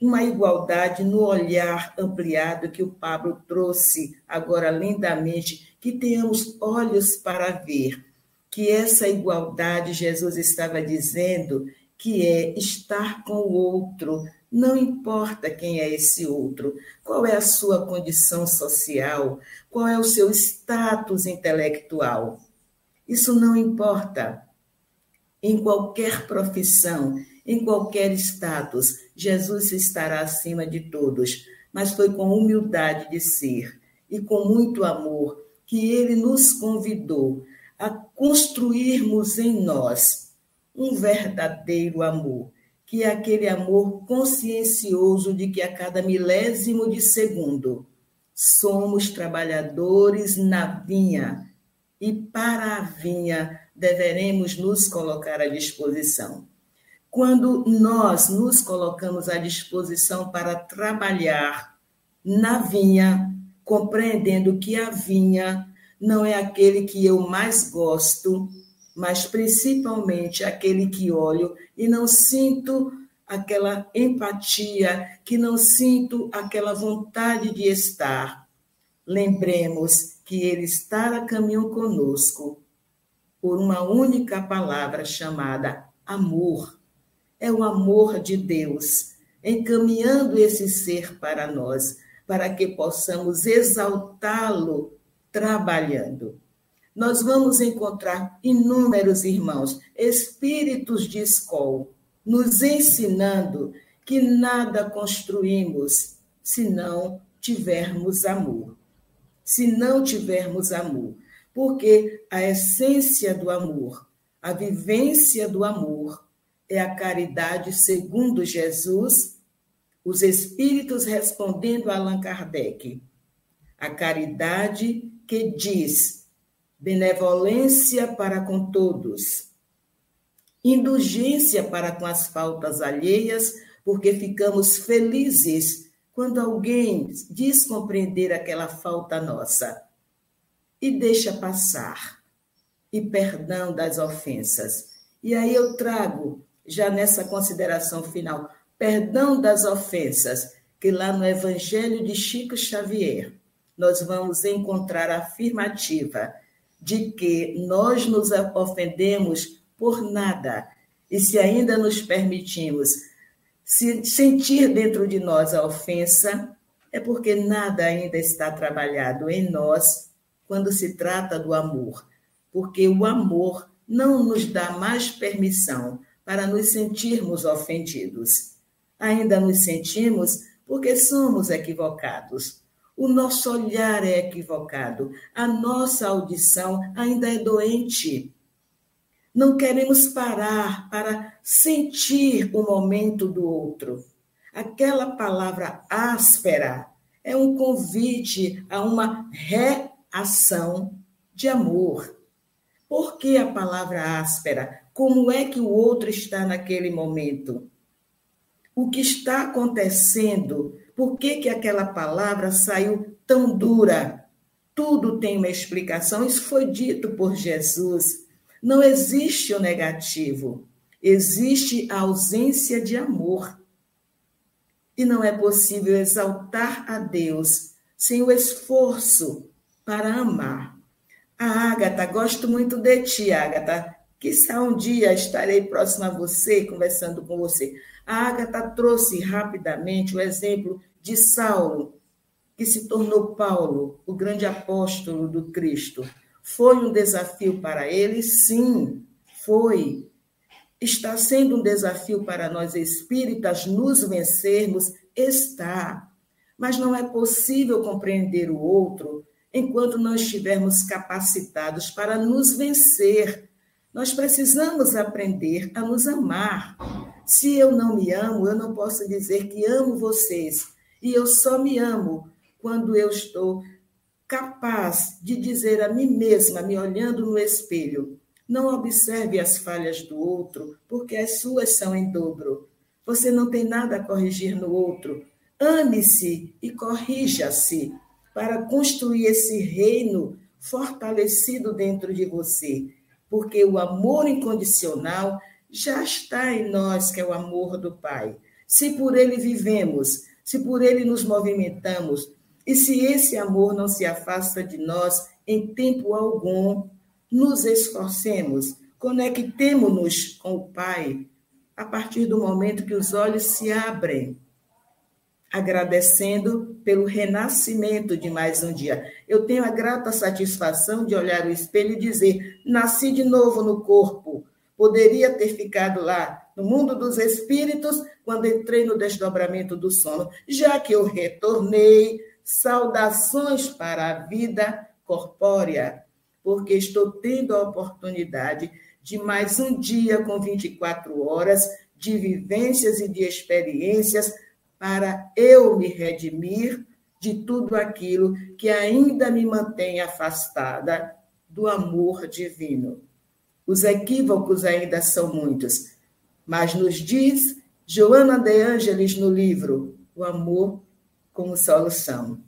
Uma igualdade no olhar ampliado que o Pablo trouxe agora lindamente que tenhamos olhos para ver que essa igualdade, Jesus estava dizendo, que é estar com o outro, não importa quem é esse outro, qual é a sua condição social, qual é o seu status intelectual. Isso não importa. Em qualquer profissão, em qualquer status, Jesus estará acima de todos, mas foi com humildade de ser e com muito amor que ele nos convidou a construirmos em nós um verdadeiro amor, que é aquele amor consciencioso de que a cada milésimo de segundo somos trabalhadores na vinha e para a vinha deveremos nos colocar à disposição. Quando nós nos colocamos à disposição para trabalhar na vinha, compreendendo que a vinha não é aquele que eu mais gosto, mas principalmente aquele que olho e não sinto aquela empatia, que não sinto aquela vontade de estar. Lembremos que Ele está a caminho conosco por uma única palavra chamada amor. É o amor de Deus encaminhando esse ser para nós, para que possamos exaltá-lo trabalhando. Nós vamos encontrar inúmeros irmãos, espíritos de escola, nos ensinando que nada construímos se não tivermos amor. Se não tivermos amor. Porque a essência do amor, a vivência do amor, é a caridade segundo Jesus, os espíritos respondendo a Allan Kardec. A caridade que diz benevolência para com todos, indulgência para com as faltas alheias, porque ficamos felizes quando alguém diz compreender aquela falta nossa e deixa passar, e perdão das ofensas. E aí eu trago, já nessa consideração final, perdão das ofensas, que lá no Evangelho de Chico Xavier, nós vamos encontrar a afirmativa de que nós nos ofendemos por nada. E se ainda nos permitimos sentir dentro de nós a ofensa, é porque nada ainda está trabalhado em nós quando se trata do amor. Porque o amor não nos dá mais permissão para nos sentirmos ofendidos. Ainda nos sentimos porque somos equivocados. O nosso olhar é equivocado, a nossa audição ainda é doente. Não queremos parar para sentir o momento do outro. Aquela palavra áspera é um convite a uma reação de amor. Por que a palavra áspera? Como é que o outro está naquele momento? O que está acontecendo? Por que, que aquela palavra saiu tão dura? Tudo tem uma explicação. Isso foi dito por Jesus. Não existe o negativo, existe a ausência de amor. E não é possível exaltar a Deus sem o esforço para amar. A Ágata, gosto muito de ti, Ágata. Que um dia estarei próxima a você, conversando com você. A Ágata trouxe rapidamente o exemplo de Saulo, que se tornou Paulo, o grande apóstolo do Cristo. Foi um desafio para ele? Sim, foi. Está sendo um desafio para nós espíritas nos vencermos? Está. Mas não é possível compreender o outro enquanto não estivermos capacitados para nos vencer. Nós precisamos aprender a nos amar. Se eu não me amo, eu não posso dizer que amo vocês. E eu só me amo quando eu estou capaz de dizer a mim mesma, me olhando no espelho, não observe as falhas do outro, porque as suas são em dobro. Você não tem nada a corrigir no outro. Ame-se e corrija-se para construir esse reino fortalecido dentro de você, porque o amor incondicional já está em nós, que é o amor do Pai. Se por ele vivemos, se por ele nos movimentamos, e se esse amor não se afasta de nós em tempo algum, nos esforcemos, conectemo-nos com o Pai a partir do momento que os olhos se abrem, agradecendo pelo renascimento de mais um dia. Eu tenho a grata satisfação de olhar o espelho e dizer: nasci de novo no corpo. Poderia ter ficado lá no mundo dos espíritos quando entrei no desdobramento do sono, já que eu retornei saudações para a vida corpórea, porque estou tendo a oportunidade de mais um dia com 24 horas de vivências e de experiências para eu me redimir de tudo aquilo que ainda me mantém afastada do amor divino. Os equívocos ainda são muitos, mas nos diz Joana de Ângeles no livro O Amor como solução.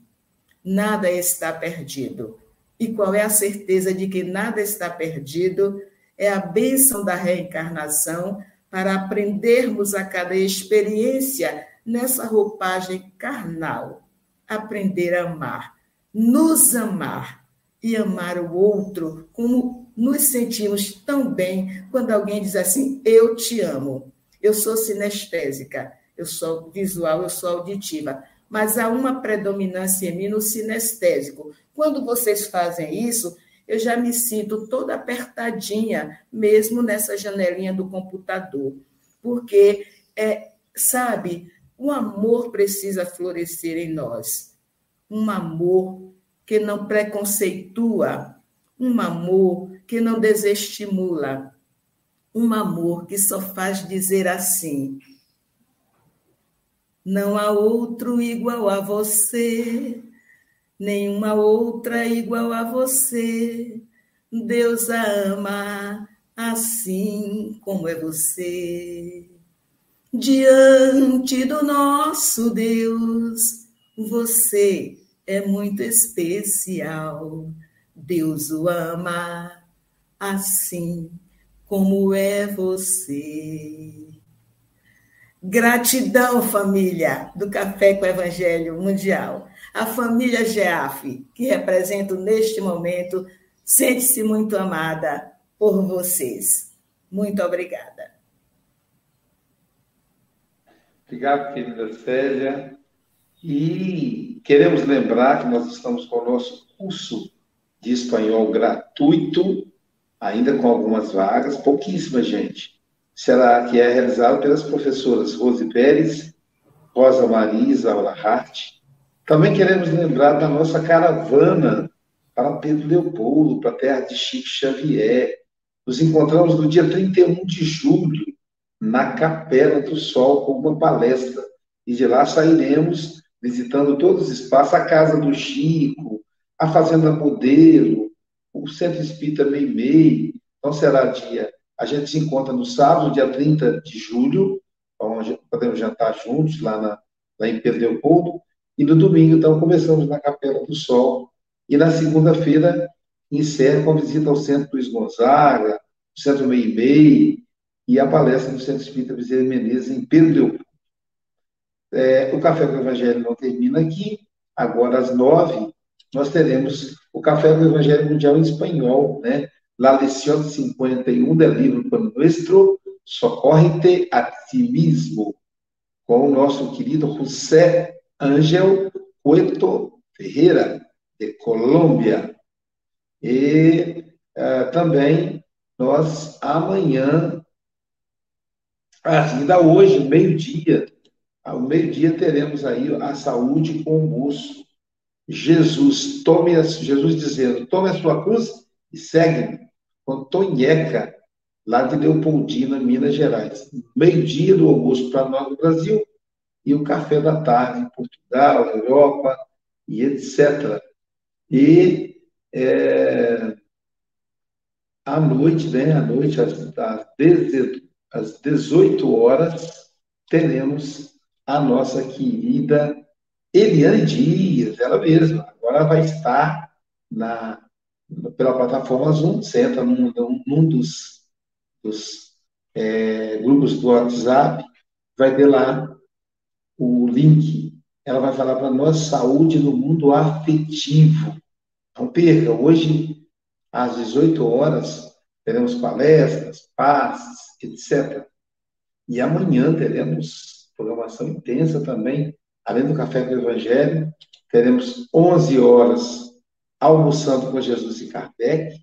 Nada está perdido. E qual é a certeza de que nada está perdido? É a bênção da reencarnação para aprendermos a cada experiência nessa roupagem carnal. Aprender a amar, nos amar e amar o outro como nos sentimos tão bem quando alguém diz assim: Eu te amo. Eu sou sinestésica, eu sou visual, eu sou auditiva, mas há uma predominância em mim no sinestésico. Quando vocês fazem isso, eu já me sinto toda apertadinha, mesmo nessa janelinha do computador, porque, é, sabe, o amor precisa florescer em nós. Um amor que não preconceitua, um amor que não desestimula, um amor que só faz dizer assim: não há outro igual a você, nenhuma outra igual a você. Deus a ama assim como é você. Diante do nosso Deus, você é muito especial. Deus o ama assim como é você. Gratidão, família do Café com o Evangelho Mundial. A família GEAF, que represento neste momento, sente-se muito amada por vocês. Muito obrigada. Obrigado, querida Célia. E queremos lembrar que nós estamos com o nosso curso de espanhol gratuito, ainda com algumas vagas, pouquíssima gente. Será que é realizado pelas professoras Rose Pérez, Rosa Maria Isaura Hart. Também queremos lembrar da nossa caravana para Pedro Leopoldo, para a terra de Chico Xavier. Nos encontramos no dia 31 de julho, na Capela do Sol, com uma palestra. E de lá sairemos visitando todos os espaços, a casa do Chico, a Fazenda Modelo, o Centro Espírita Meimei. Então será dia. A gente se encontra no sábado, dia 30 de julho, onde podemos jantar juntos lá, na, lá em Pedro Leopoldo. E no domingo, então, começamos na Capela do Sol. E na segunda-feira, encerra com a visita ao Centro Luiz Gonzaga, Centro Meimei e a palestra do Centro Espírita Bezerra Menezes em Pedro Leopoldo. É, o Café com o Evangelho não termina aqui. Agora, às nove, nós teremos o Café com o Evangelho Mundial em espanhol, né? La lección 51 del libro por nuestro Socorrente a ti mismo, com o nosso querido José Ángel Cueto Ferreira, de Colômbia. E uh, também nós amanhã, ainda hoje, meio-dia, ao meio-dia teremos aí a saúde com o moço. Jesus, tome a, Jesus dizendo, tome a sua cruz e segue-me, com Tonheca, lá de Leopoldina, Minas Gerais. Meio-dia do almoço para nós no Brasil e o café da tarde em Portugal, Europa e etc. E é, à noite, né, à noite, às, às 18 horas, teremos a nossa querida Eliane Dias, ela mesma. Agora vai estar na, pela plataforma Zoom, você entra num, num dos, dos é, grupos do WhatsApp, vai ter lá o link. Ela vai falar para nós saúde no mundo afetivo. Não perca, hoje, às 18 horas, teremos palestras, passes, etc. E amanhã teremos programação intensa também, além do Café com o Evangelho, teremos 11 horas almoçando com Jesus e Kardec,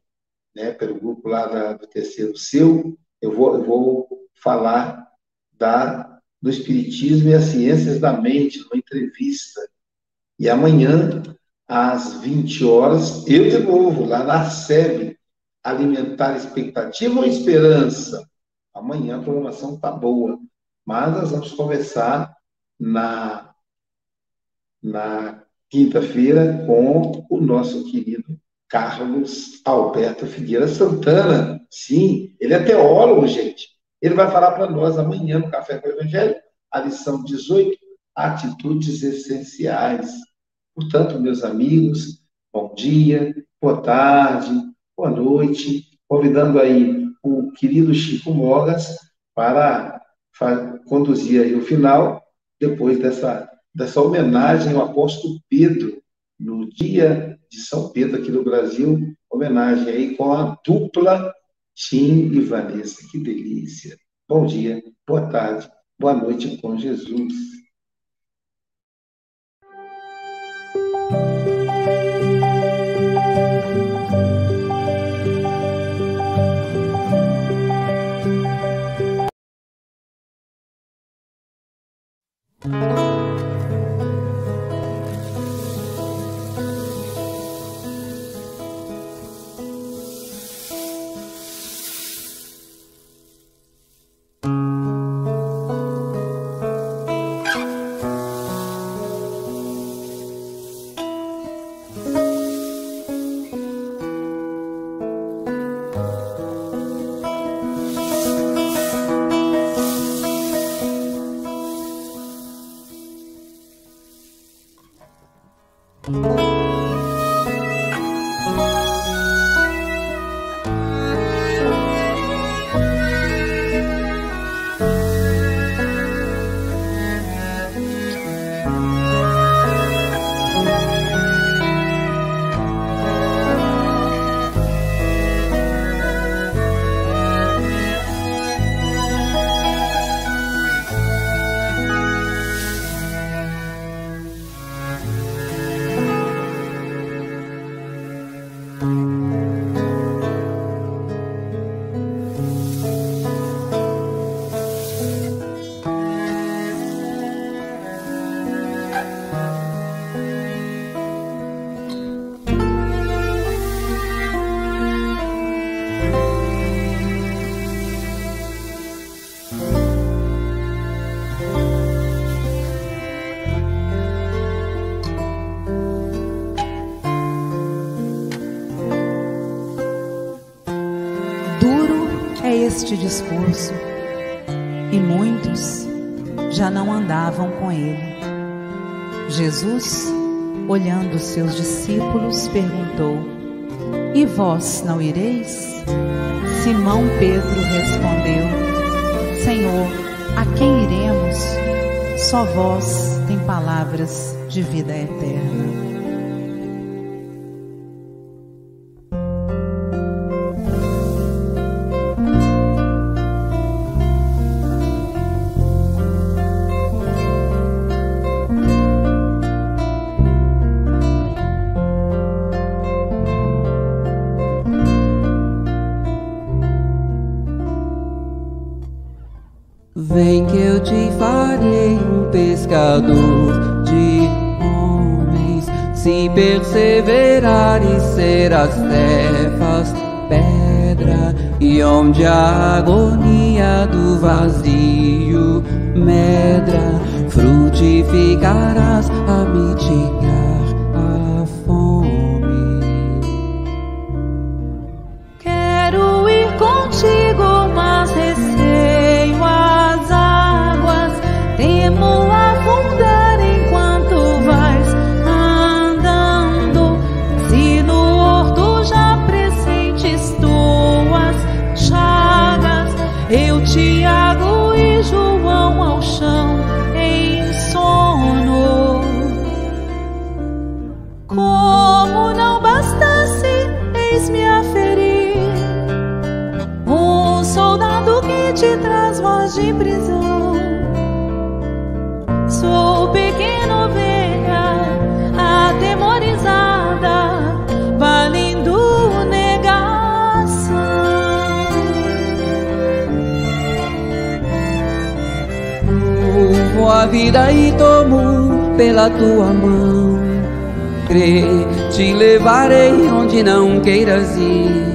né, pelo grupo lá da, do Terceiro Seu. Eu vou, eu vou falar da, do Espiritismo e as Ciências da Mente, numa entrevista. E amanhã, às 20 horas, eu de novo, lá na SEB, alimentar expectativa ou esperança? Amanhã a programação está boa, mas nós vamos conversar na, na quinta-feira com o nosso querido Carlos Alberto Figueira Santana. Sim, ele é teólogo, gente. Ele vai falar para nós amanhã no Café com o Evangelho, a lição 18, Atitudes Essenciais. Portanto, meus amigos, bom dia, boa tarde, boa noite, convidando aí o querido Chico Mogas para conduzir aí o final, depois dessa, dessa homenagem ao apóstolo Pedro, no dia de São Pedro aqui no Brasil, homenagem aí com a dupla Tim e Vanessa, que delícia. Bom dia, boa tarde, boa noite com Jesus. Este discurso e muitos já não andavam com ele. Jesus, olhando seus discípulos, perguntou: E vós não ireis? Simão Pedro respondeu: Senhor, a quem iremos? Só vós tem palavras de vida eterna. De prisão. Sou pequena ovelha, atemorizada, valendo negação. Louvo a vida e tomo pela tua mão. Crê, te levarei onde não queiras ir.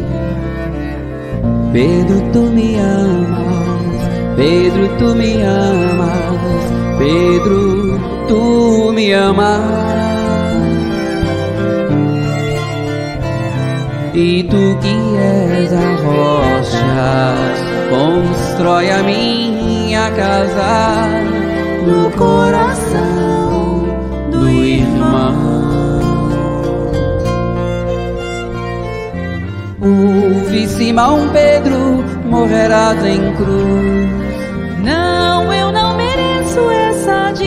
Pedro, tu me amas, Pedro, tu me amas, Pedro, tu me amas. E tu que és a rocha, constrói a minha casa no coração do irmão. Simão Pedro morrerás em cruz.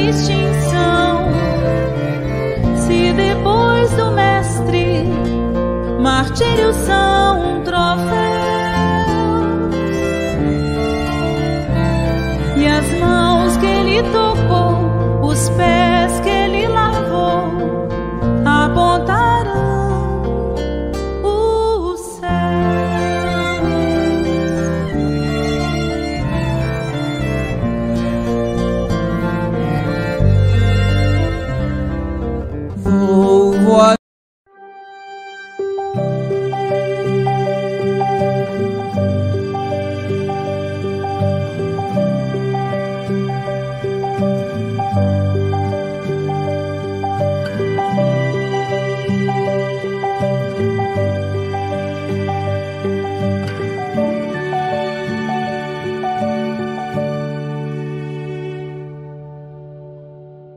distinção. Se depois do mestre, martírios são troféus. E as mãos que ele tocou, os pés que